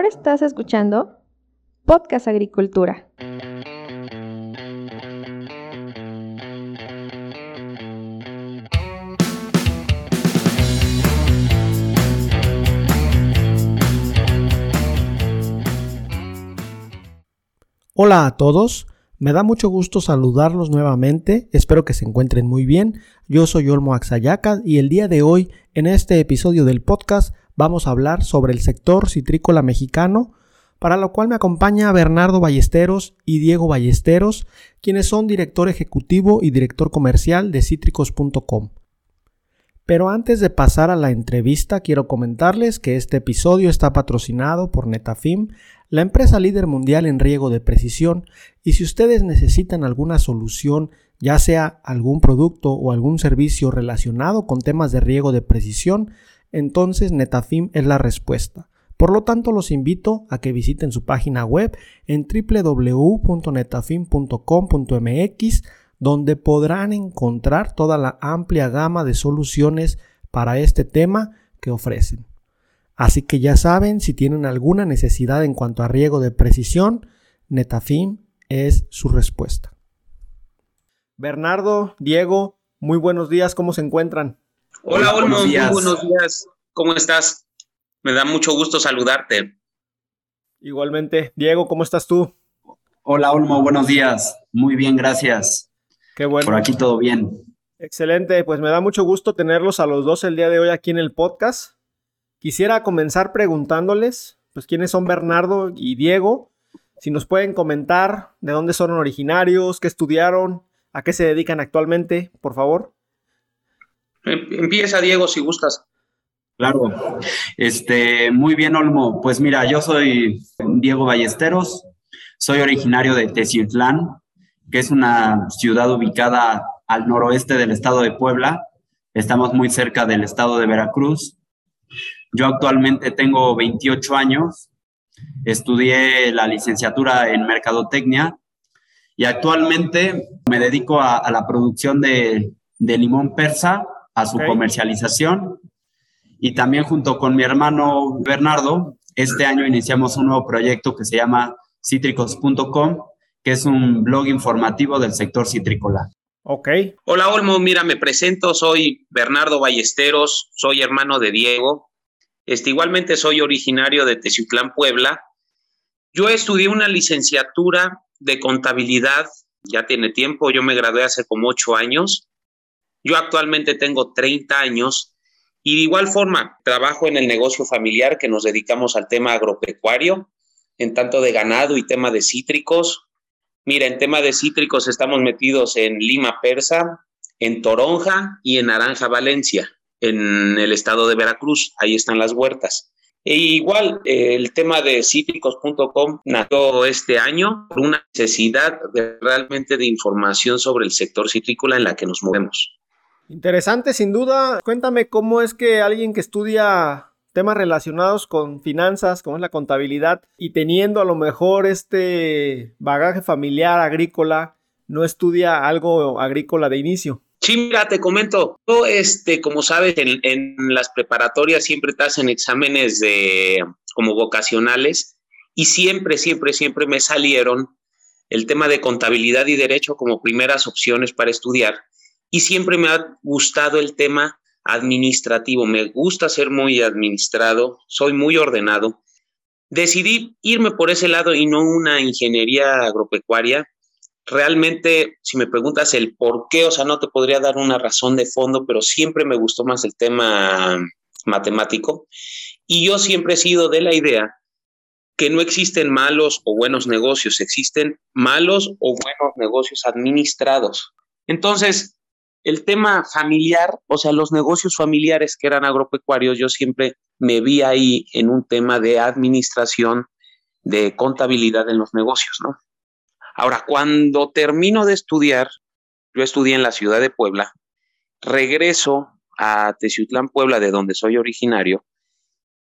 Ahora estás escuchando Podcast Agricultura. Hola a todos, me da mucho gusto saludarlos nuevamente, espero que se encuentren muy bien. Yo soy Olmo Axayaca y el día de hoy, en este episodio del podcast, vamos a hablar sobre el sector citrícola mexicano, para lo cual me acompaña Bernardo Ballesteros y Diego Ballesteros, quienes son director ejecutivo y director comercial de cítricos.com. Pero antes de pasar a la entrevista, quiero comentarles que este episodio está patrocinado por Netafim, la empresa líder mundial en riego de precisión, y si ustedes necesitan alguna solución, ya sea algún producto o algún servicio relacionado con temas de riego de precisión, entonces Netafim es la respuesta. Por lo tanto, los invito a que visiten su página web en www.netafim.com.mx, donde podrán encontrar toda la amplia gama de soluciones para este tema que ofrecen. Así que ya saben, si tienen alguna necesidad en cuanto a riego de precisión, Netafim es su respuesta. Bernardo, Diego, muy buenos días, ¿cómo se encuentran? Hola, Olmo, muy buenos días, ¿cómo estás? Me da mucho gusto saludarte. Igualmente, Diego, ¿cómo estás tú? Hola, Olmo, buenos días. Muy bien, gracias. Qué bueno. Por aquí todo bien. Excelente, pues me da mucho gusto tenerlos a los dos el día de hoy aquí en el podcast. Quisiera comenzar preguntándoles, pues, quiénes son Bernardo y Diego. Si nos pueden comentar de dónde son originarios, qué estudiaron, a qué se dedican actualmente, por favor. Em, empieza, Diego, si gustas. Claro. Este, muy bien, Olmo. Pues mira, yo soy Diego Ballesteros, soy originario de Teciutlán, que es una ciudad ubicada al noroeste del estado de Puebla. Estamos muy cerca del estado de Veracruz. Yo actualmente tengo 28 años, estudié la licenciatura en Mercadotecnia y actualmente me dedico a, la producción de, limón persa, a su comercialización y también junto con mi hermano Bernardo, este año iniciamos un nuevo proyecto que se llama cítricos.com, que es un blog informativo del sector citrícola. Ok. Hola Olmo, mira, me presento, soy Bernardo Ballesteros, soy hermano de Diego, este, igualmente soy originario de Teciutlán, Puebla. Yo estudié una licenciatura de contabilidad, ya tiene tiempo, yo me gradué hace como ocho años. Yo actualmente tengo 30 años y de igual forma trabajo en el negocio familiar que nos dedicamos al tema agropecuario, en tanto de ganado y tema de cítricos. Mira, en tema de cítricos estamos metidos en Lima Persa, en Toronja y en Naranja Valencia en el estado de Veracruz, ahí están las huertas. E igual, el tema de cítricos.com nació este año por una necesidad de, realmente de información sobre el sector citrícola en la que nos movemos. Interesante, sin duda. Cuéntame cómo es que alguien que estudia temas relacionados con finanzas, como es la contabilidad, y teniendo a lo mejor este bagaje familiar agrícola, no estudia algo agrícola de inicio. Sí, mira, te comento, yo, este, como sabes, en, las preparatorias siempre te hacen exámenes de como vocacionales y siempre, siempre, siempre me salieron el tema de contabilidad y derecho como primeras opciones para estudiar y siempre me ha gustado el tema administrativo, me gusta ser muy administrado, soy muy ordenado. Decidí irme por ese lado y no una ingeniería agropecuaria realmente, si me preguntas el por qué, o sea, no te podría dar una razón de fondo, pero siempre me gustó más el tema matemático. Y yo siempre he sido de la idea que no existen malos o buenos negocios, existen malos o buenos negocios administrados. Entonces, el tema familiar, o sea, los negocios familiares que eran agropecuarios, yo siempre me vi ahí en un tema de administración, de contabilidad en los negocios, ¿no? Ahora, cuando termino de estudiar, yo estudié en la ciudad de Puebla, regreso a Teciutlán, Puebla, de donde soy originario,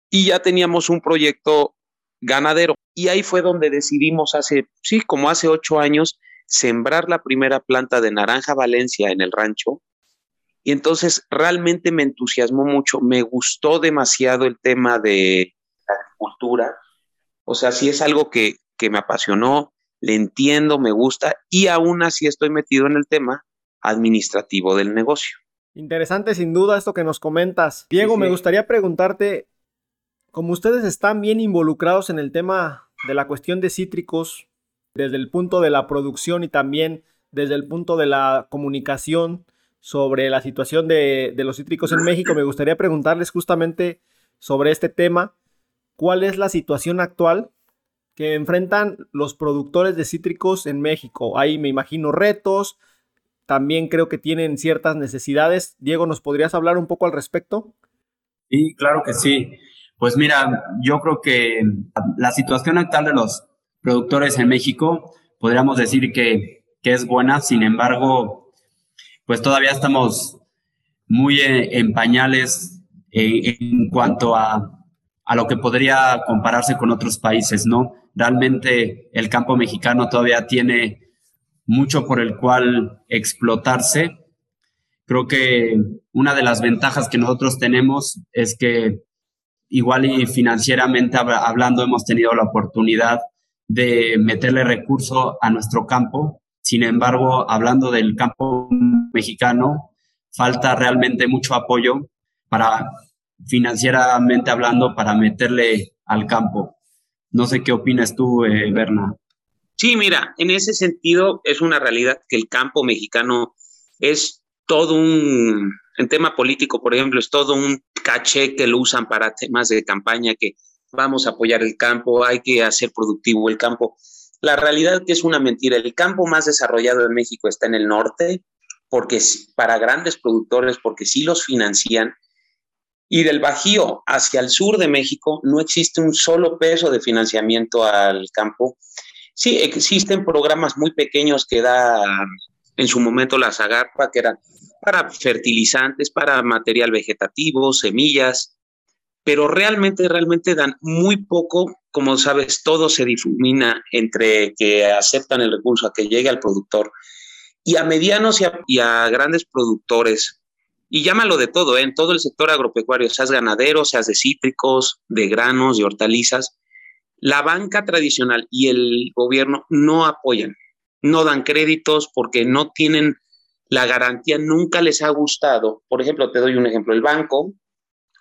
y ya teníamos un proyecto ganadero. Y ahí fue donde decidimos hace, sí, como hace ocho años, sembrar la primera planta de naranja Valencia en el rancho. Y entonces realmente me entusiasmó mucho, me gustó demasiado el tema de la agricultura, O sea, sí es algo que, que me apasionó, le entiendo, me gusta y aún así estoy metido en el tema administrativo del negocio. Interesante sin duda esto que nos comentas. Diego, me gustaría preguntarte, como ustedes están bien involucrados en el tema de la cuestión de cítricos, desde el punto de la producción y también desde el punto de la comunicación sobre la situación de, los cítricos en México, me gustaría preguntarles justamente sobre este tema. ¿Cuál es la situación actual que enfrentan los productores de cítricos en México? Ahí me imagino retos, también creo que tienen ciertas necesidades. Diego, ¿nos podrías hablar un poco al respecto? Sí, claro que sí. Pues mira, yo creo que la situación actual de los productores en México, podríamos decir que, que es buena, sin embargo, pues todavía estamos muy en, pañales en, en cuanto a, a lo que podría compararse con otros países, ¿no? Realmente el campo mexicano todavía tiene mucho por el cual explotarse. Creo que una de las ventajas que nosotros tenemos es que igual y financieramente hablando hemos tenido la oportunidad de meterle recurso a nuestro campo. Sin embargo, hablando del campo mexicano, falta realmente mucho apoyo para financieramente hablando para meterle al campo. No sé qué opinas tú, eh, Berna. Sí, mira, en ese sentido es una realidad que el campo mexicano es todo un, en tema político, por ejemplo, es todo un caché que lo usan para temas de campaña, que vamos a apoyar el campo, hay que hacer productivo el campo. La realidad que es una mentira. El campo más desarrollado de México está en el norte, porque para grandes productores, porque sí los financian. Y del Bajío hacia el sur de México no existe un solo peso de financiamiento al campo. Sí, existen programas muy pequeños que da en su momento la Zagarpa, que eran para fertilizantes, para material vegetativo, semillas, pero realmente, realmente dan muy poco. Como sabes, todo se difumina entre que aceptan el recurso a que llegue al productor y a medianos y a, grandes productores. Y llámalo de todo, ¿eh? en todo el sector agropecuario, seas ganadero, seas de cítricos, de granos, de hortalizas la banca tradicional y el gobierno no apoyan, no dan créditos porque no tienen la garantía, nunca les ha gustado. Por ejemplo, te doy un ejemplo, el banco,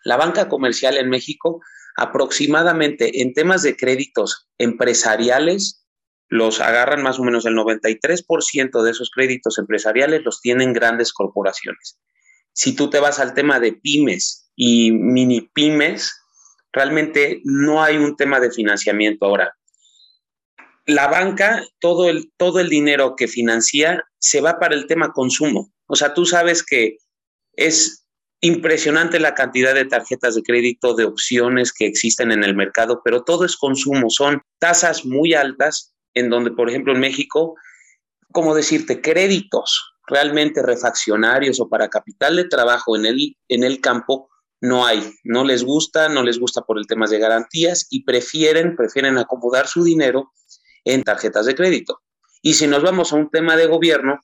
la banca comercial en México, aproximadamente en temas de créditos empresariales, los agarran más o menos el 93% de esos créditos empresariales los tienen grandes corporaciones. Si tú te vas al tema de pymes y mini pymes, realmente no hay un tema de financiamiento ahora. La banca, todo el, todo el dinero que financia se va para el tema consumo. O sea, tú sabes que es impresionante la cantidad de tarjetas de crédito, de opciones que existen en el mercado, pero todo es consumo. Son tasas muy altas en donde, por ejemplo, en México, como decirte, créditos realmente refaccionarios o para capital de trabajo en el, en el campo no hay, no les gusta, no les gusta por el tema de garantías y prefieren, prefieren acomodar su dinero en tarjetas de crédito. Y si nos vamos a un tema de gobierno,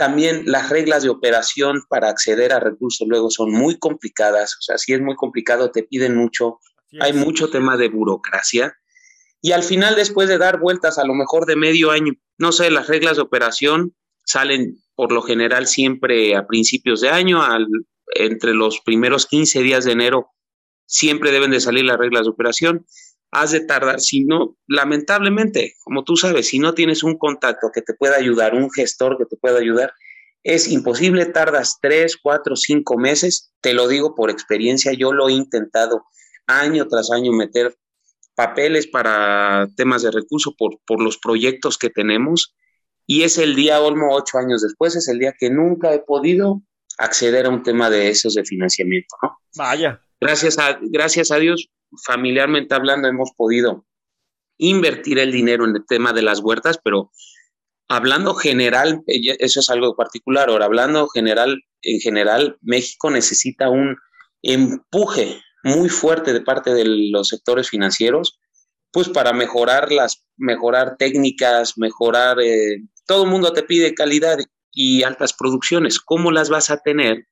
también las reglas de operación para acceder a recursos luego son muy complicadas, o sea, si es muy complicado, te piden mucho, hay mucho tema de burocracia. Y al final, después de dar vueltas a lo mejor de medio año, no sé, las reglas de operación salen por lo general siempre a principios de año, al entre los primeros 15 días de enero siempre deben de salir las reglas de operación. Has de tardar, si no, lamentablemente, como tú sabes, si no tienes un contacto que te pueda ayudar, un gestor que te pueda ayudar, es imposible, tardas tres, cuatro, cinco meses. Te lo digo por experiencia, yo lo he intentado año tras año meter papeles para temas de recursos por, por los proyectos que tenemos. Y es el día, Olmo, ocho años después, es el día que nunca he podido acceder a un tema de esos de financiamiento, ¿no? Vaya. Gracias a, gracias a Dios, familiarmente hablando, hemos podido invertir el dinero en el tema de las huertas, pero hablando general, eso es algo particular. Ahora, hablando general, en general, México necesita un empuje muy fuerte de parte de los sectores financieros, pues para mejorar las, mejorar técnicas, mejorar, eh, todo el mundo te pide calidad y altas producciones. ¿Cómo las vas a tener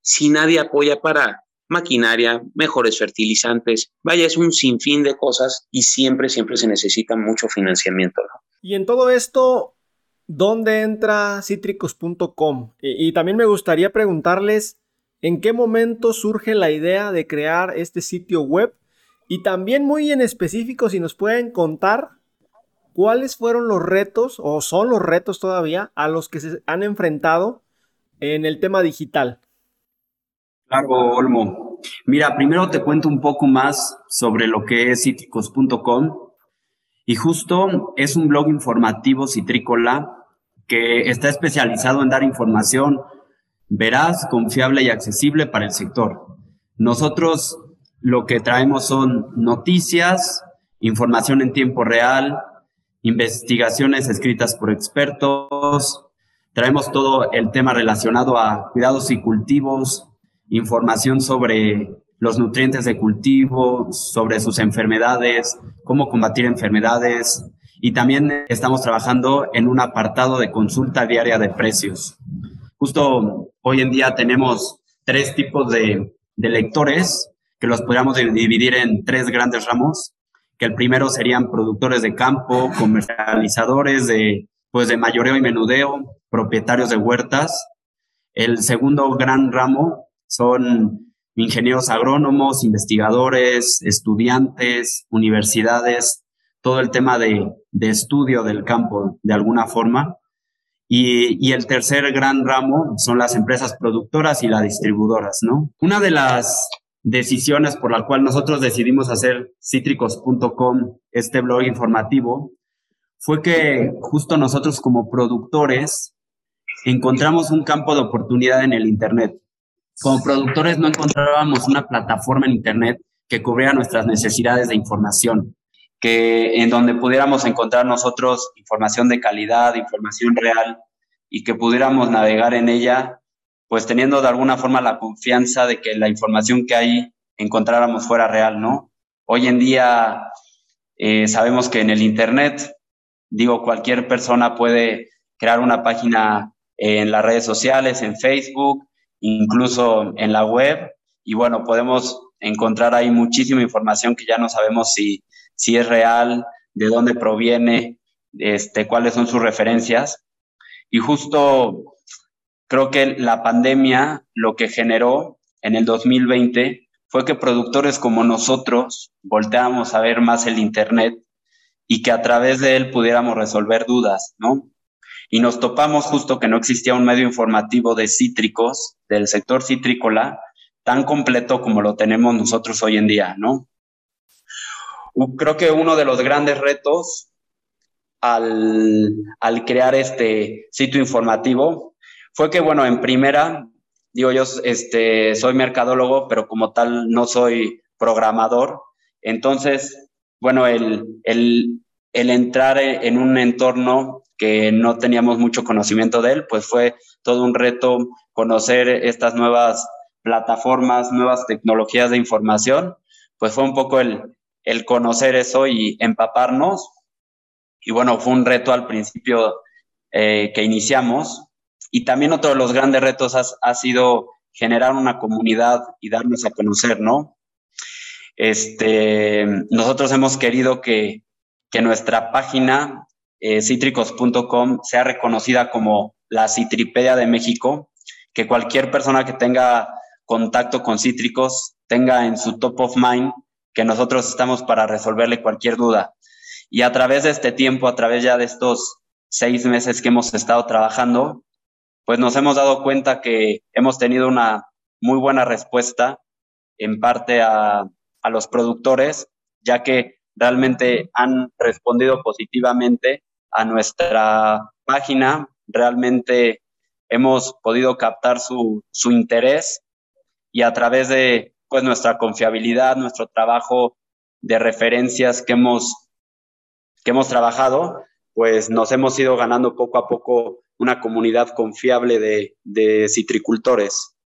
si nadie apoya para maquinaria, mejores fertilizantes. Vaya, es un sinfín de cosas y siempre, siempre se necesita mucho financiamiento. Y en todo esto, ¿dónde entra citricos.com? Y, y, también me gustaría preguntarles en qué momento surge la idea de crear este sitio web y también muy en específico si nos pueden contar cuáles fueron los retos o son los retos todavía a los que se han enfrentado en el tema digital. Claro, Olmo. Mira, primero te cuento un poco más sobre lo que es cítricos.com. Y justo es un blog informativo citrícola que está especializado en dar información veraz, confiable y accesible para el sector. Nosotros lo que traemos son noticias, información en tiempo real, investigaciones escritas por expertos, traemos todo el tema relacionado a cuidados y cultivos, información sobre los nutrientes de cultivo, sobre sus enfermedades, cómo combatir enfermedades y también estamos trabajando en un apartado de consulta diaria de precios. Justo hoy en día tenemos tres tipos de, de lectores que los podríamos dividir en tres grandes ramos, que el primero serían productores de campo, comercializadores de, pues de mayoreo y menudeo, propietarios de huertas. El segundo gran ramo son ingenieros agrónomos, investigadores, estudiantes, universidades, todo el tema de, estudio del campo de alguna forma. Y, y, el tercer gran ramo son las empresas productoras y las distribuidoras, ¿no? Una de las decisiones por la cual nosotros decidimos hacer cítricos.com, este blog informativo, fue que justo nosotros como productores encontramos un campo de oportunidad en el Internet como productores no encontrábamos una plataforma en Internet que cubriera nuestras necesidades de información, que en donde pudiéramos encontrar nosotros información de calidad, información real y que pudiéramos navegar en ella, pues teniendo de alguna forma la confianza de que la información que ahí encontráramos fuera real, ¿no? Hoy en día eh, sabemos que en el Internet, digo, cualquier persona puede crear una página en las redes sociales, en Facebook, incluso en la web. Y bueno, podemos encontrar ahí muchísima información que ya no sabemos si, si es real, de dónde proviene, este, cuáles son sus referencias. Y justo creo que la pandemia lo que generó en el 2020 fue que productores como nosotros volteamos a ver más el Internet y que a través de él pudiéramos resolver dudas, ¿no? Y nos topamos justo que no existía un medio informativo de cítricos, del sector citrícola, tan completo como lo tenemos nosotros hoy en día, ¿no? Creo que uno de los grandes retos al, al crear este sitio informativo fue que, bueno, en primera, digo yo, este, soy mercadólogo, pero como tal no soy programador. Entonces, bueno, el, el, el entrar en un entorno que no teníamos mucho conocimiento de él, pues fue todo un reto conocer estas nuevas plataformas, nuevas tecnologías de información, pues fue un poco el, el conocer eso y empaparnos. Y bueno, fue un reto al principio eh, que iniciamos. Y también otro de los grandes retos ha, ha, sido generar una comunidad y darnos a conocer, ¿no? Este, nosotros hemos querido que, que nuestra página eh, cítricos.com sea reconocida como la Citripedia de México, que cualquier persona que tenga contacto con cítricos tenga en su top of mind que nosotros estamos para resolverle cualquier duda. Y a través de este tiempo, a través ya de estos seis meses que hemos estado trabajando, pues nos hemos dado cuenta que hemos tenido una muy buena respuesta en parte a, a los productores, ya que realmente han respondido positivamente a nuestra página. Realmente hemos podido captar su, su interés y a través de pues, nuestra confiabilidad, nuestro trabajo de referencias que hemos, que hemos trabajado, pues nos hemos ido ganando poco a poco una comunidad confiable de, de citricultores.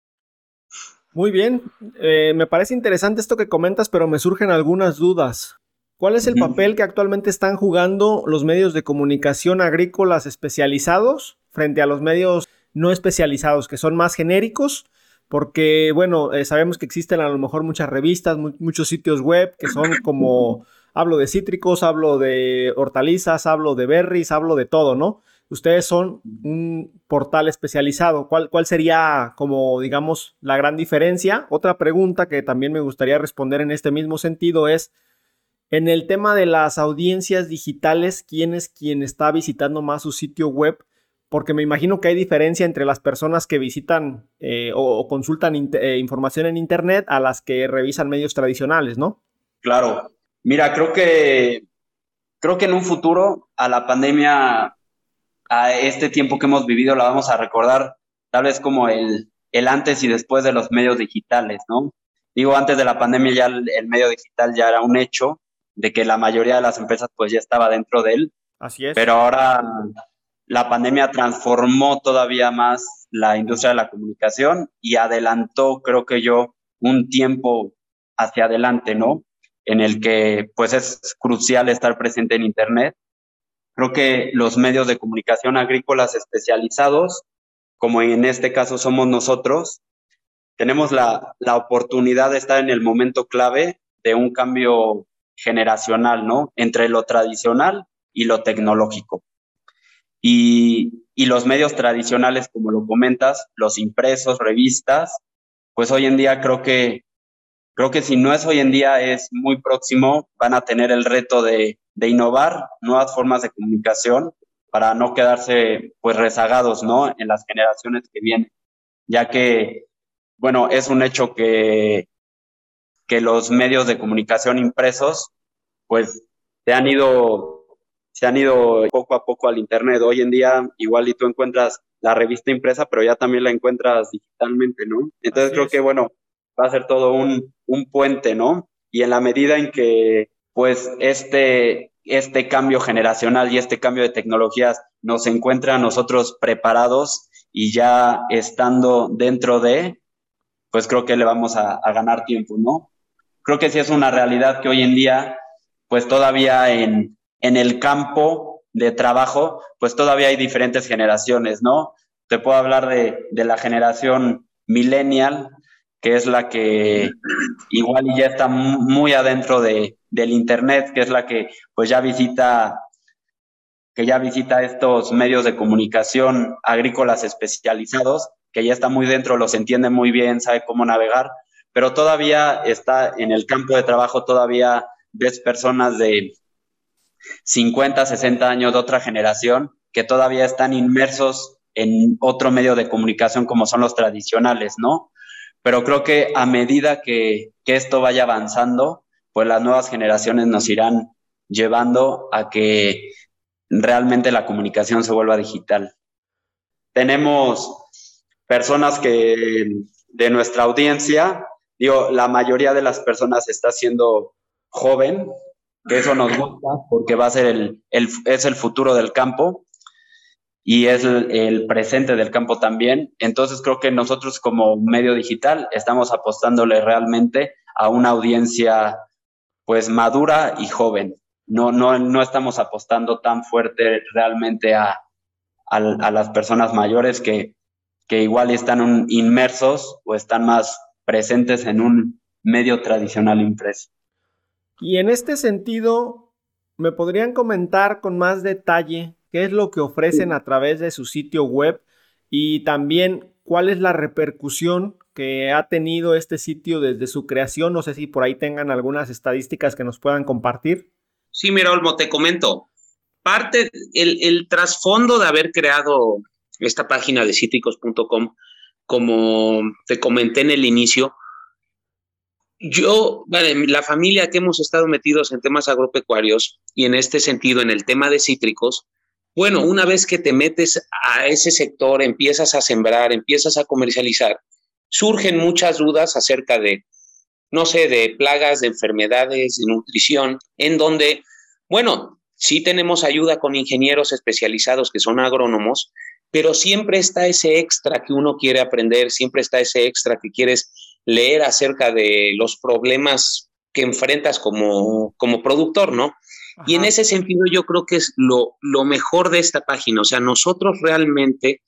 Muy bien, eh, me parece interesante esto que comentas, pero me surgen algunas dudas. ¿Cuál es el papel que actualmente están jugando los medios de comunicación agrícolas especializados frente a los medios no especializados, que son más genéricos, porque, bueno, eh, sabemos que existen a lo mejor muchas revistas, muchos sitios web que son como, hablo de cítricos, hablo de hortalizas, hablo de berries, hablo de todo, ¿no? Ustedes son un portal especializado. ¿Cuál, ¿Cuál sería, como digamos, la gran diferencia? Otra pregunta que también me gustaría responder en este mismo sentido es, en el tema de las audiencias digitales, ¿quién es quien está visitando más su sitio web? Porque me imagino que hay diferencia entre las personas que visitan eh, o, consultan eh, información en Internet a las que revisan medios tradicionales, ¿no? Claro. Mira, creo que, creo que en un futuro a la pandemia a este tiempo que hemos vivido la vamos a recordar tal vez como el, el antes y después de los medios digitales, ¿no? Digo, antes de la pandemia ya el, medio digital ya era un hecho, de que la mayoría de las empresas pues ya estaba dentro de él. Así es. Pero ahora la pandemia transformó todavía más la industria de la comunicación y adelantó, creo que yo, un tiempo hacia adelante, ¿no? En el que pues es crucial estar presente en Internet Creo que los medios de comunicación agrícolas especializados, como en este caso somos nosotros, tenemos la, oportunidad de estar en el momento clave de un cambio generacional, ¿no? Entre lo tradicional y lo tecnológico. Y, y, los medios tradicionales, como lo comentas, los impresos, revistas, pues hoy en día creo que, creo que si no es hoy en día, es muy próximo, van a tener el reto de, de innovar nuevas formas de comunicación para no quedarse pues rezagados, ¿no? En las generaciones que vienen, ya que, bueno, es un hecho que, que los medios de comunicación impresos pues se han ido se han ido poco a poco al internet. Hoy en día igual y tú encuentras la revista impresa, pero ya también la encuentras digitalmente, ¿no? Entonces creo que bueno, va a ser todo un, un puente, ¿no? Y en la medida en que pues este, este cambio generacional y este cambio de tecnologías nos encuentra a nosotros preparados y ya estando dentro de, pues creo que le vamos a, ganar tiempo, ¿no? Creo que sí es una realidad que hoy en día, pues todavía en, en el campo de trabajo, pues todavía hay diferentes generaciones, ¿no? Te puedo hablar de, de la generación millennial, que es la que igual ya está muy adentro de, del Internet, que es la que pues ya visita que ya visita estos medios de comunicación agrícolas especializados, que ya está muy dentro, los entiende muy bien, sabe cómo navegar, pero todavía está en el campo de trabajo, todavía ves personas de 50, 60 años de otra generación que todavía están inmersos en otro medio de comunicación como son los tradicionales, ¿no? Pero creo que a medida que, que esto vaya avanzando, pues las nuevas generaciones nos irán llevando a que realmente la comunicación se vuelva digital. Tenemos personas que de nuestra audiencia, digo, la mayoría de las personas está siendo joven, que eso nos gusta porque va a ser el, es el futuro del campo y es el, el, presente del campo también. Entonces creo que nosotros como medio digital estamos apostándole realmente a una audiencia pues madura y joven. No, no, no estamos apostando tan fuerte realmente a, a, las personas mayores que, que igual están inmersos o están más presentes en un medio tradicional impreso. Y en este sentido, ¿me podrían comentar con más detalle qué es lo que ofrecen a través de su sitio web y también cuál es la repercusión que ha tenido este sitio desde su creación. No sé si por ahí tengan algunas estadísticas que nos puedan compartir. Sí, mira, Olmo, te comento. Parte, el, el trasfondo de haber creado esta página de cítricos.com, como te comenté en el inicio, yo, vale, la familia que hemos estado metidos en temas agropecuarios y en este sentido, en el tema de cítricos, bueno, una vez que te metes a ese sector, empiezas a sembrar, empiezas a comercializar, surgen muchas dudas acerca de, no sé, de plagas, de enfermedades, de nutrición, en donde, bueno, sí tenemos ayuda con ingenieros especializados que son agrónomos, pero siempre está ese extra que uno quiere aprender, siempre está ese extra que quieres leer acerca de los problemas que enfrentas como, como productor, ¿no? Y en ese sentido yo creo que es lo, lo mejor de esta página, o sea, nosotros realmente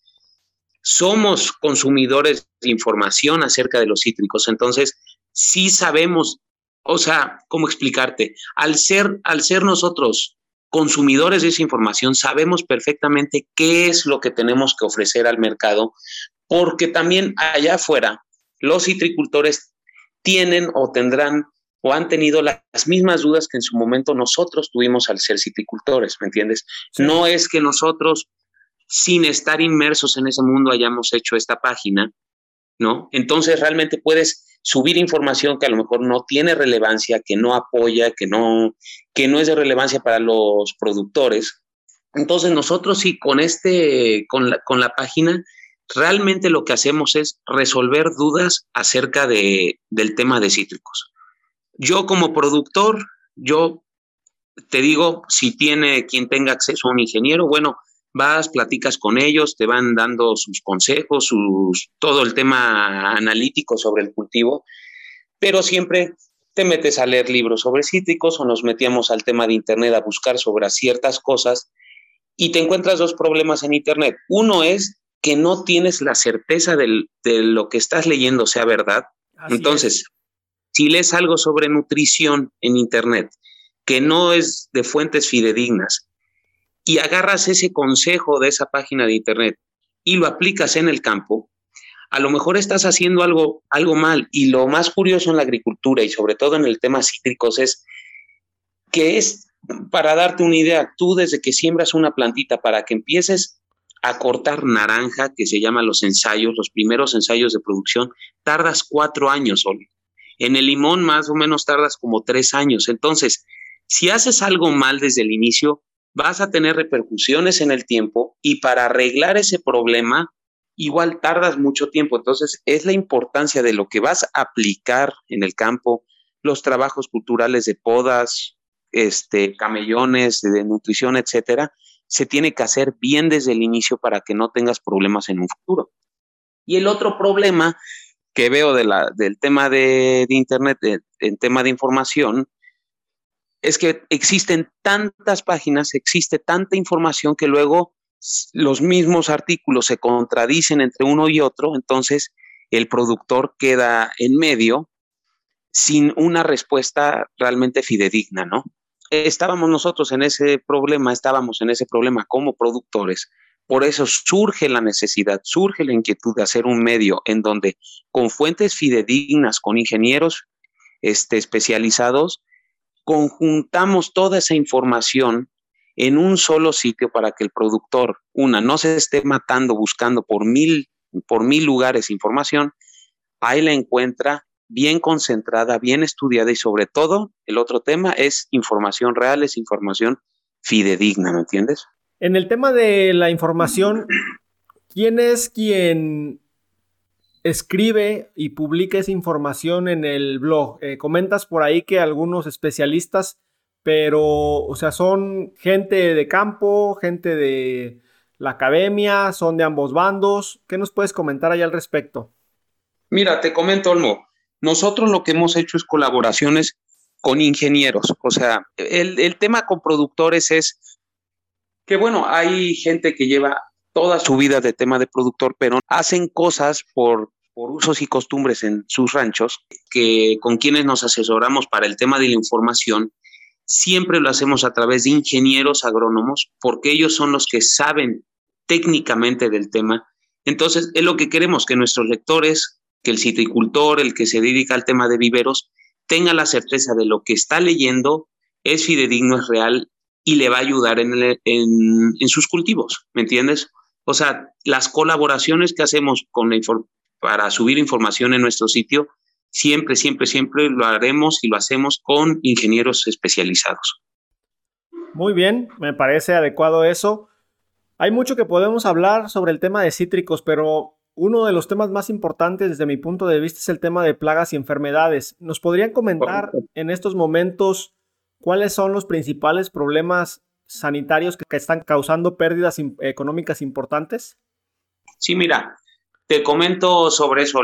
somos consumidores de información acerca de los cítricos, entonces sí sabemos, o sea, ¿cómo explicarte? Al ser, al ser nosotros consumidores de esa información, sabemos perfectamente qué es lo que tenemos que ofrecer al mercado, porque también allá afuera los citricultores tienen o tendrán o han tenido las mismas dudas que en su momento nosotros tuvimos al ser citricultores, ¿me entiendes? No es que nosotros, sin estar inmersos en ese mundo, hayamos hecho esta página, ¿no? Entonces realmente puedes subir información que a lo mejor no tiene relevancia, que no apoya, que no, que no es de relevancia para los productores. Entonces nosotros sí, con, este, con, la, con la página, realmente lo que hacemos es resolver dudas acerca de, del tema de cítricos. Yo como productor, yo te digo, si tiene quien tenga acceso a un ingeniero, bueno, vas, platicas con ellos, te van dando sus consejos, sus, todo el tema analítico sobre el cultivo, pero siempre te metes a leer libros sobre cítricos o nos metíamos al tema de Internet a buscar sobre ciertas cosas y te encuentras dos problemas en Internet. Uno es que no tienes la certeza de lo que estás leyendo sea verdad. Entonces, si lees algo sobre nutrición en Internet que no es de fuentes fidedignas y agarras ese consejo de esa página de Internet y lo aplicas en el campo, a lo mejor estás haciendo algo, algo mal. Y lo más curioso en la agricultura y sobre todo en el tema cítricos es que es, para darte una idea, tú desde que siembras una plantita para que empieces a cortar naranja, que se llaman los ensayos, los primeros ensayos de producción, tardas cuatro años, solo. En el limón más o menos tardas como tres años. Entonces, si haces algo mal desde el inicio, vas a tener repercusiones en el tiempo y para arreglar ese problema, igual tardas mucho tiempo. Entonces, es la importancia de lo que vas a aplicar en el campo, los trabajos culturales de podas, este, camellones, de nutrición, etcétera, se tiene que hacer bien desde el inicio para que no tengas problemas en un futuro. Y el otro problema que veo de la, del tema de, Internet, en tema de información, es que existen tantas páginas, existe tanta información que luego los mismos artículos se contradicen entre uno y otro, entonces el productor queda en medio sin una respuesta realmente fidedigna, ¿no? Estábamos nosotros en ese problema, estábamos en ese problema como productores, por eso surge la necesidad, surge la inquietud de hacer un medio en donde con fuentes fidedignas, con ingenieros este, especializados, conjuntamos toda esa información en un solo sitio para que el productor, una, no se esté matando buscando por mil, por mil lugares información, ahí la encuentra bien concentrada, bien estudiada y sobre todo, el otro tema es información real, es información fidedigna, ¿me entiendes? En el tema de la información, ¿quién es quien escribe y publica esa información en el blog? Eh, comentas por ahí que algunos especialistas, pero, o sea, son gente de campo, gente de la academia, son de ambos bandos. ¿Qué nos puedes comentar ahí al respecto? Mira, te comento, Olmo. Nosotros lo que hemos hecho es colaboraciones con ingenieros. O sea, el, el tema con productores es que bueno, hay gente que lleva toda su vida de tema de productor, pero hacen cosas por, por usos y costumbres en sus ranchos, que con quienes nos asesoramos para el tema de la información, siempre lo hacemos a través de ingenieros agrónomos, porque ellos son los que saben técnicamente del tema. Entonces, es lo que queremos, que nuestros lectores, que el citricultor, el que se dedica al tema de viveros, tenga la certeza de lo que está leyendo es fidedigno, es real y le va a ayudar en, en, sus cultivos, ¿me entiendes? O sea, las colaboraciones que hacemos con para subir información en nuestro sitio, siempre, siempre, siempre lo haremos y lo hacemos con ingenieros especializados. Muy bien, me parece adecuado eso. Hay mucho que podemos hablar sobre el tema de cítricos, pero uno de los temas más importantes desde mi punto de vista es el tema de plagas y enfermedades. ¿Nos podrían comentar en estos momentos ¿cuáles son los principales problemas sanitarios que, están causando pérdidas económicas importantes? Sí, mira, te comento sobre eso.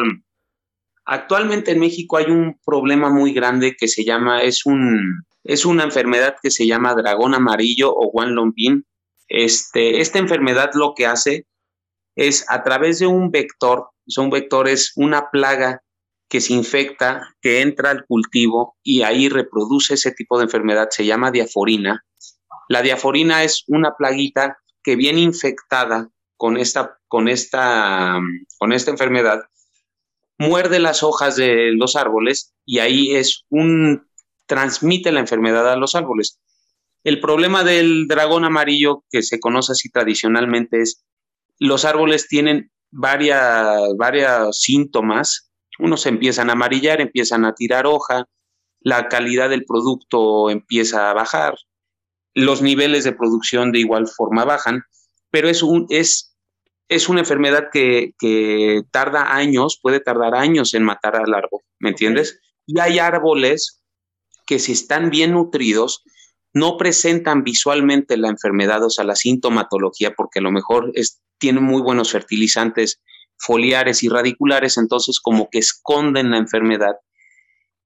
Actualmente en México hay un problema muy grande que se llama, es, un, es una enfermedad que se llama dragón amarillo o Juan Lombín. Este, esta enfermedad lo que hace es a través de un vector, un vector es una plaga que se infecta, que entra al cultivo y ahí reproduce ese tipo de enfermedad, se llama diaforina. La diaforina es una plaguita que viene infectada con esta, con esta, con esta enfermedad, muerde las hojas de los árboles y ahí es un, transmite la enfermedad a los árboles. El problema del dragón amarillo, que se conoce así tradicionalmente, es los árboles tienen varias, varios síntomas. Unos empiezan a amarillar, empiezan a tirar hoja, la calidad del producto empieza a bajar, los niveles de producción de igual forma bajan, pero es, un, es, es una enfermedad que, que tarda años, puede tardar años en matar al árbol, ¿me entiendes? Y hay árboles que si están bien nutridos, no presentan visualmente la enfermedad, o sea, la sintomatología, porque a lo mejor es, tienen muy buenos fertilizantes foliares y radiculares, entonces como que esconden la enfermedad.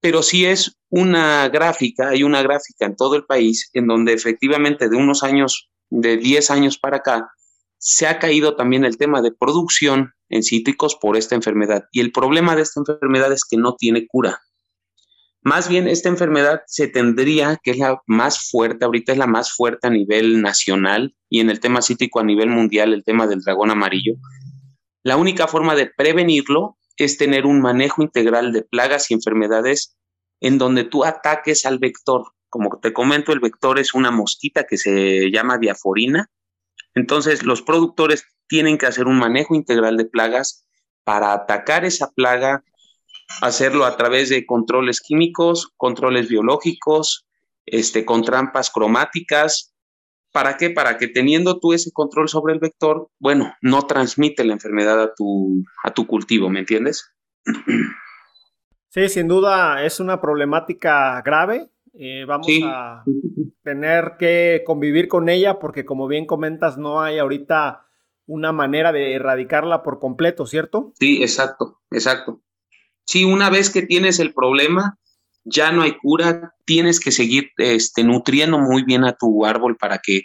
Pero sí es una gráfica, hay una gráfica en todo el país en donde efectivamente de unos años, de 10 años para acá, se ha caído también el tema de producción en cítricos por esta enfermedad. Y el problema de esta enfermedad es que no tiene cura. Más bien, esta enfermedad se tendría, que es la más fuerte, ahorita es la más fuerte a nivel nacional y en el tema cítrico a nivel mundial, el tema del dragón amarillo. La única forma de prevenirlo es tener un manejo integral de plagas y enfermedades en donde tú ataques al vector. Como te comento, el vector es una mosquita que se llama diaforina. Entonces, los productores tienen que hacer un manejo integral de plagas para atacar esa plaga hacerlo a través de controles químicos, controles biológicos, este, con trampas cromáticas. ¿Para qué? Para que teniendo tú ese control sobre el vector, bueno, no transmite la enfermedad a tu, a tu cultivo, ¿me entiendes? Sí, sin duda es una problemática grave. Eh, vamos a tener que convivir con ella porque como bien comentas, no hay ahorita una manera de erradicarla por completo, ¿cierto? Sí, exacto, exacto. Sí, una vez que tienes el problema, ya no hay cura, tienes que seguir este, nutriendo muy bien a tu árbol para que,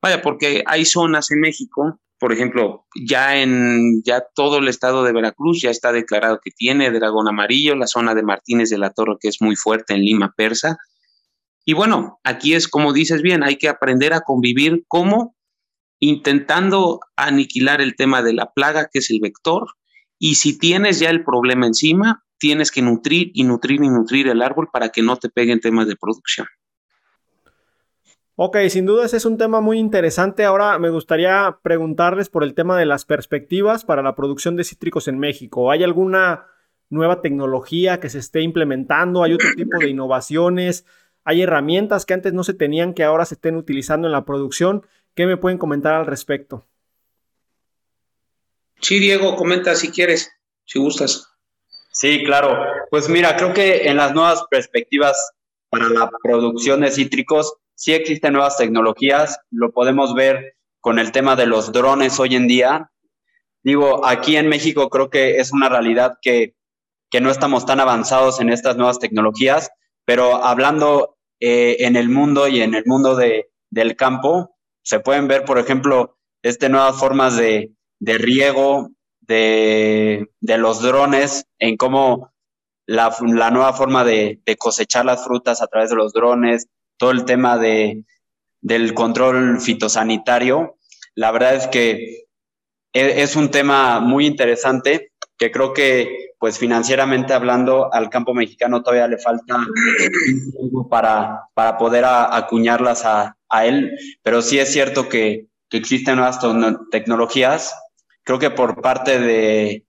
vaya, porque hay zonas en México, por ejemplo, ya en ya todo el estado de Veracruz ya está declarado que tiene dragón amarillo, la zona de Martínez de la Torre que es muy fuerte en Lima Persa. Y bueno, aquí es como dices bien, hay que aprender a convivir. Como intentando aniquilar el tema de la plaga que es el vector, y si tienes ya el problema encima, tienes que nutrir y nutrir y nutrir el árbol para que no te peguen temas de producción. Ok, sin duda ese es un tema muy interesante. Ahora me gustaría preguntarles por el tema de las perspectivas para la producción de cítricos en México. ¿Hay alguna nueva tecnología que se esté implementando? ¿Hay otro tipo de innovaciones? ¿Hay herramientas que antes no se tenían que ahora se estén utilizando en la producción? ¿Qué me pueden comentar al respecto? Sí, Diego, comenta si quieres, si gustas. Sí, claro. Pues mira, creo que en las nuevas perspectivas para la producción de cítricos sí existen nuevas tecnologías. Lo podemos ver con el tema de los drones hoy en día. Digo, aquí en México creo que es una realidad que, no estamos tan avanzados en estas nuevas tecnologías, pero hablando eh, en el mundo y en el mundo de, del campo, se pueden ver, por ejemplo, este, nuevas formas de, de riego, de, los drones, en cómo la, nueva forma de, cosechar las frutas a través de los drones, todo el tema de, del control fitosanitario. La verdad es que e, es, un tema muy interesante que creo que, pues financieramente hablando, al campo mexicano todavía le falta para, para poder acuñarlas a, a, él, pero sí es cierto que, que existen nuevas tecnologías creo que por parte de,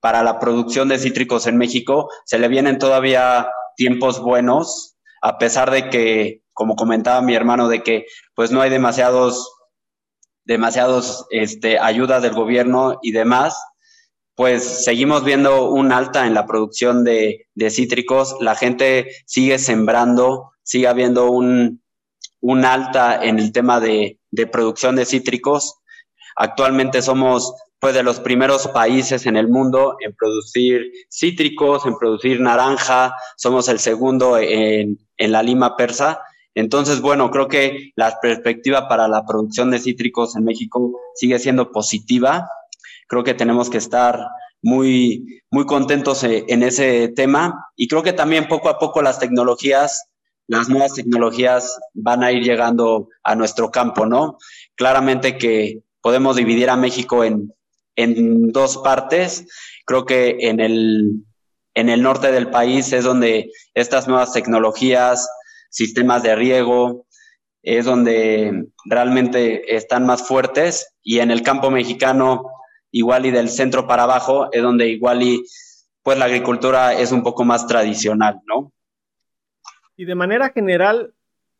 para la producción de cítricos en México, se le vienen todavía tiempos buenos, a pesar de que, como comentaba mi hermano, de que pues no hay demasiados, demasiados este, ayudas del gobierno y demás, pues seguimos viendo un alta en la producción de, cítricos, la gente sigue sembrando, sigue habiendo un, un alta en el tema de, de producción de cítricos. Actualmente somos pues de los primeros países en el mundo en producir cítricos, en producir naranja, somos el segundo en, la lima persa. Entonces, bueno, creo que la perspectiva para la producción de cítricos en México sigue siendo positiva. Creo que tenemos que estar muy, muy contentos eh, en ese tema y creo que también poco a poco las tecnologías, las nuevas tecnologías van a ir llegando a nuestro campo, ¿no? Claramente que podemos dividir a México en, en dos partes. Creo que en el, en el norte del país es donde estas nuevas tecnologías, sistemas de riego, es donde realmente están más fuertes y en el campo mexicano igual y del centro para abajo es donde igual y pues la agricultura es un poco más tradicional, ¿no? Y de manera general,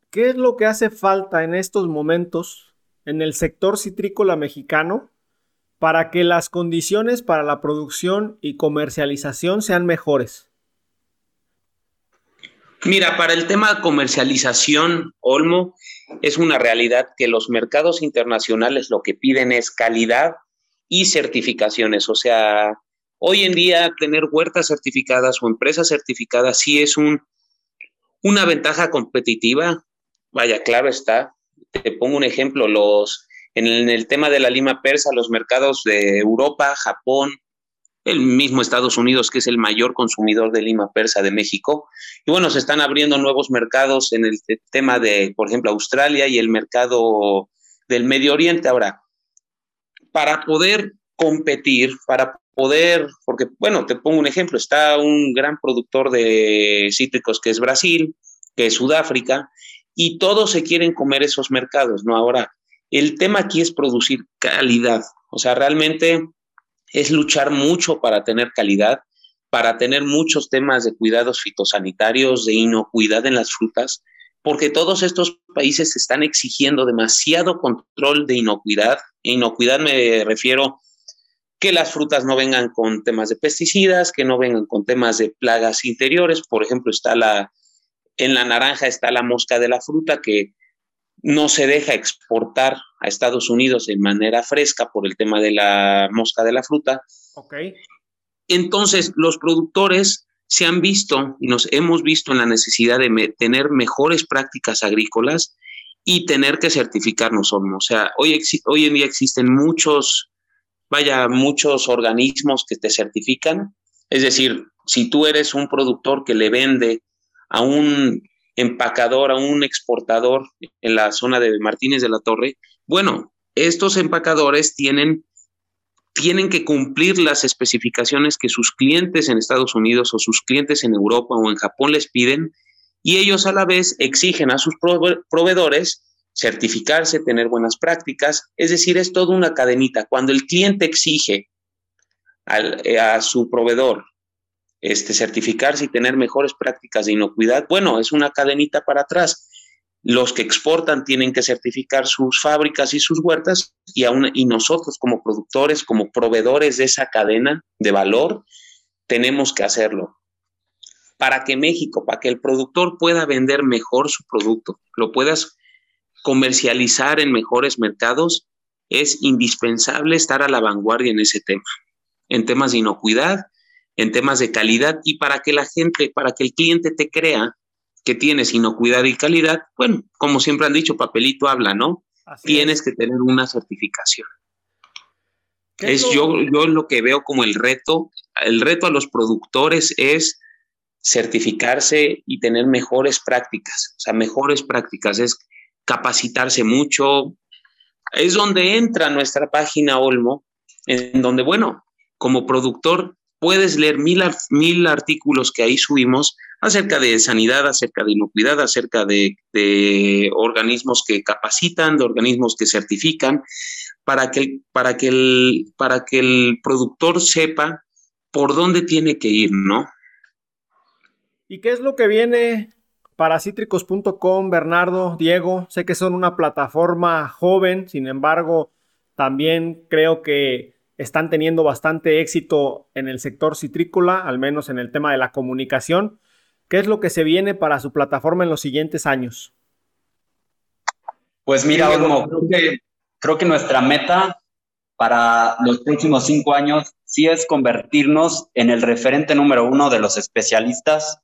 ¿qué es lo que hace falta en estos momentos en el sector citrícola mexicano para que las condiciones para la producción y comercialización sean mejores? Mira, para el tema de comercialización, Olmo, es una realidad que los mercados internacionales lo que piden es calidad y certificaciones. O sea, hoy en día tener huertas certificadas o empresas certificadas sí es un, una ventaja competitiva. Vaya, claro está. Te pongo un ejemplo, los, en el tema de la lima persa, los mercados de Europa, Japón, el mismo Estados Unidos, que es el mayor consumidor de lima persa de México. Y bueno, se están abriendo nuevos mercados en el tema de, por ejemplo, Australia y el mercado del Medio Oriente. Ahora, para poder competir, para poder, porque, bueno, te pongo un ejemplo, está un gran productor de cítricos que es Brasil, que es Sudáfrica, y todos se quieren comer esos mercados, ¿no? Ahora, el tema aquí es producir calidad, o sea, realmente es luchar mucho para tener calidad, para tener muchos temas de cuidados fitosanitarios, de inocuidad en las frutas, porque todos estos países están exigiendo demasiado control de inocuidad. E inocuidad me refiero que las frutas no vengan con temas de pesticidas, que no vengan con temas de plagas interiores. Por ejemplo, está la, en la naranja está la mosca de la fruta que no se deja exportar a Estados Unidos de manera fresca por el tema de la mosca de la fruta. Okay. Entonces, los productores se han visto y nos hemos visto en la necesidad de tener mejores prácticas agrícolas y tener que certificarnos. O sea, hoy, hoy en día existen muchos, vaya, muchos organismos que te certifican. Es decir, si tú eres un productor que le vende a un empacador, a un exportador en la zona de Martínez de la Torre, bueno, estos empacadores tienen, tienen que cumplir las especificaciones que sus clientes en Estados Unidos o sus clientes en Europa o en Japón les piden y ellos a la vez exigen a sus proveedores certificarse, tener buenas prácticas, es decir, es toda una cadenita. Cuando el cliente exige a su proveedor este, certificarse y tener mejores prácticas de inocuidad, bueno, es una cadenita para atrás. Los que exportan tienen que certificar sus fábricas y sus huertas y, aún, y nosotros como productores, como proveedores de esa cadena de valor, tenemos que hacerlo. Para que México, para que el productor pueda vender mejor su producto, lo puedas comercializar en mejores mercados, es indispensable estar a la vanguardia en ese tema, en temas de inocuidad, en temas de calidad y para que la gente, para que el cliente te crea que tienes inocuidad y calidad, bueno, como siempre han dicho, papelito habla, ¿no? tienes que tener una certificación. Es yo, yo lo que veo como el reto, el reto a los productores es certificarse y tener mejores prácticas, o sea, mejores prácticas, es capacitarse mucho. Es donde entra nuestra página Olmo, en donde, bueno, como productor puedes leer mil, mil artículos que ahí subimos acerca de sanidad, acerca de inocuidad, acerca de, organismos que capacitan, de organismos que certifican, para que, para, que el, para que el productor sepa por dónde tiene que ir, ¿no? ¿Y qué es lo que viene para cítricos.com, Bernardo, Diego? Sé que son una plataforma joven, sin embargo, también creo que están teniendo bastante éxito en el sector citrícola, al menos en el tema de la comunicación. ¿Qué es lo que se viene para su plataforma en los siguientes años? Pues mira, creo, que, nuestra meta para los próximos cinco años sí es convertirnos en el referente número uno de los especialistas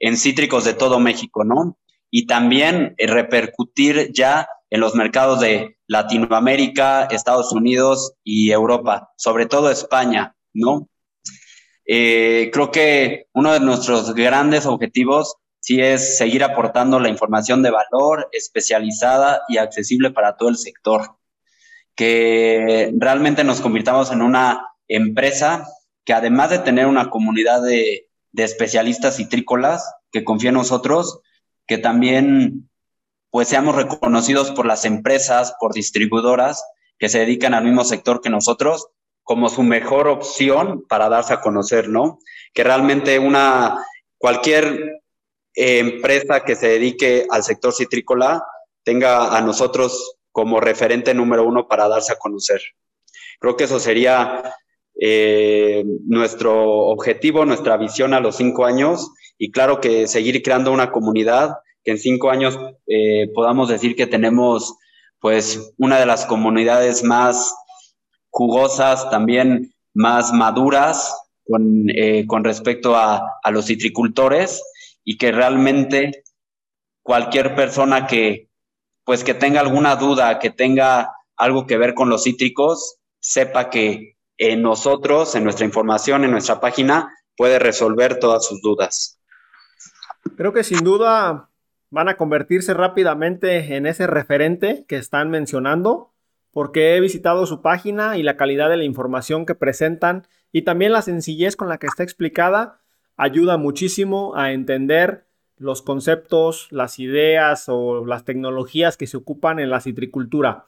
en cítricos de todo México, ¿no? Y también repercutir ya en los mercados de Latinoamérica, Estados Unidos y Europa, sobre todo España, ¿no? Eh, creo que uno de nuestros grandes objetivos sí es seguir aportando la información de valor, especializada y accesible para todo el sector. Que realmente nos convirtamos en una empresa que además de tener una comunidad de, de especialistas citrícolas que confía en nosotros, que también pues seamos reconocidos por las empresas, por distribuidoras que se dedican al mismo sector que nosotros como su mejor opción para darse a conocer, ¿no? Que realmente una cualquier eh, empresa que se dedique al sector citrícola tenga a nosotros como referente número uno para darse a conocer. Creo que eso sería eh, nuestro objetivo, nuestra visión a los cinco años y claro que seguir creando una comunidad en cinco años eh, podamos decir que tenemos pues una de las comunidades más jugosas, también más maduras con, eh, con respecto a, a, los citricultores y que realmente cualquier persona que pues que tenga alguna duda, que tenga algo que ver con los cítricos, sepa que en nosotros, en nuestra información, en nuestra página, puede resolver todas sus dudas. Creo que sin duda van a convertirse rápidamente en ese referente que están mencionando, porque he visitado su página y la calidad de la información que presentan y también la sencillez con la que está explicada ayuda muchísimo a entender los conceptos, las ideas o las tecnologías que se ocupan en la citricultura.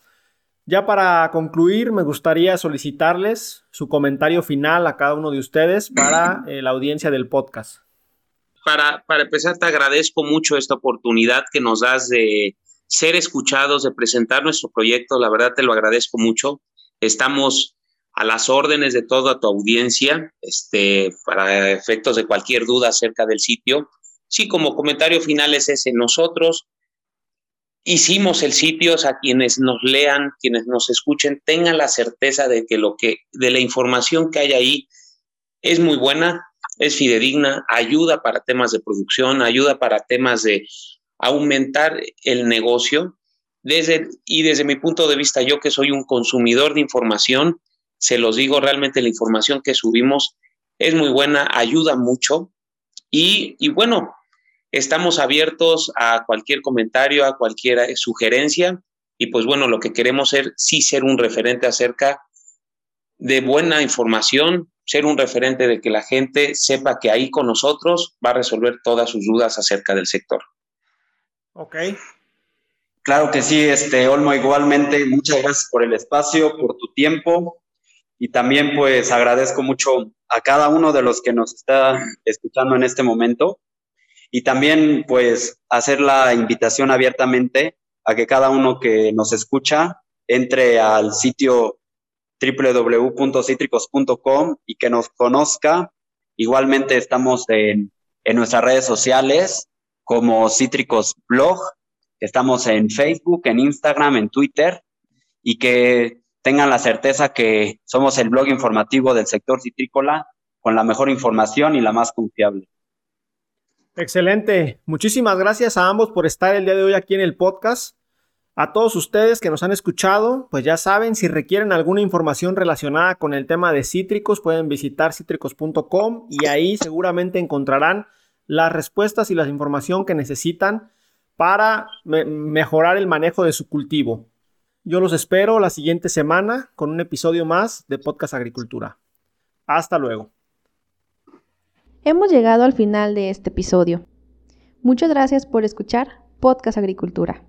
Ya para concluir, me gustaría solicitarles su comentario final a cada uno de ustedes para eh, la audiencia del podcast para, para empezar, te agradezco mucho esta oportunidad que nos das de ser escuchados, de presentar nuestro proyecto. La verdad te lo agradezco mucho. Estamos a las órdenes de toda tu audiencia, este, para efectos de cualquier duda acerca del sitio. Sí, como comentario final es ese, nosotros hicimos el sitio, o sea, quienes nos lean, quienes nos escuchen, tengan la certeza de que lo que, de la información que hay ahí es muy buena, es fidedigna, ayuda para temas de producción, ayuda para temas de aumentar el negocio. Desde, y desde mi punto de vista, yo que soy un consumidor de información, se los digo, realmente la información que subimos es muy buena, ayuda mucho. Y, y bueno, estamos abiertos a cualquier comentario, a cualquier sugerencia. Y pues bueno, lo que queremos es sí ser un referente acerca de buena información, ser un referente de que la gente sepa que ahí con nosotros va a resolver todas sus dudas acerca del sector. Ok. Claro que sí, este Olmo, igualmente, muchas gracias por el espacio, por tu tiempo y también pues agradezco mucho a cada uno de los que nos está escuchando en este momento y también pues hacer la invitación abiertamente a que cada uno que nos escucha entre al sitio www.citricos.com y que nos conozca. Igualmente estamos en, en nuestras redes sociales como Cítricos Blog. Estamos en Facebook, en Instagram, en Twitter y que tengan la certeza que somos el blog informativo del sector citrícola con la mejor información y la más confiable. Excelente. Muchísimas gracias a ambos por estar el día de hoy aquí en el podcast. A todos ustedes que nos han escuchado, pues ya saben, si requieren alguna información relacionada con el tema de cítricos, pueden visitar cítricos.com y ahí seguramente encontrarán las respuestas y la información que necesitan para me mejorar el manejo de su cultivo. Yo los espero la siguiente semana con un episodio más de Podcast Agricultura. Hasta luego. Hemos llegado al final de este episodio. Muchas gracias por escuchar Podcast Agricultura.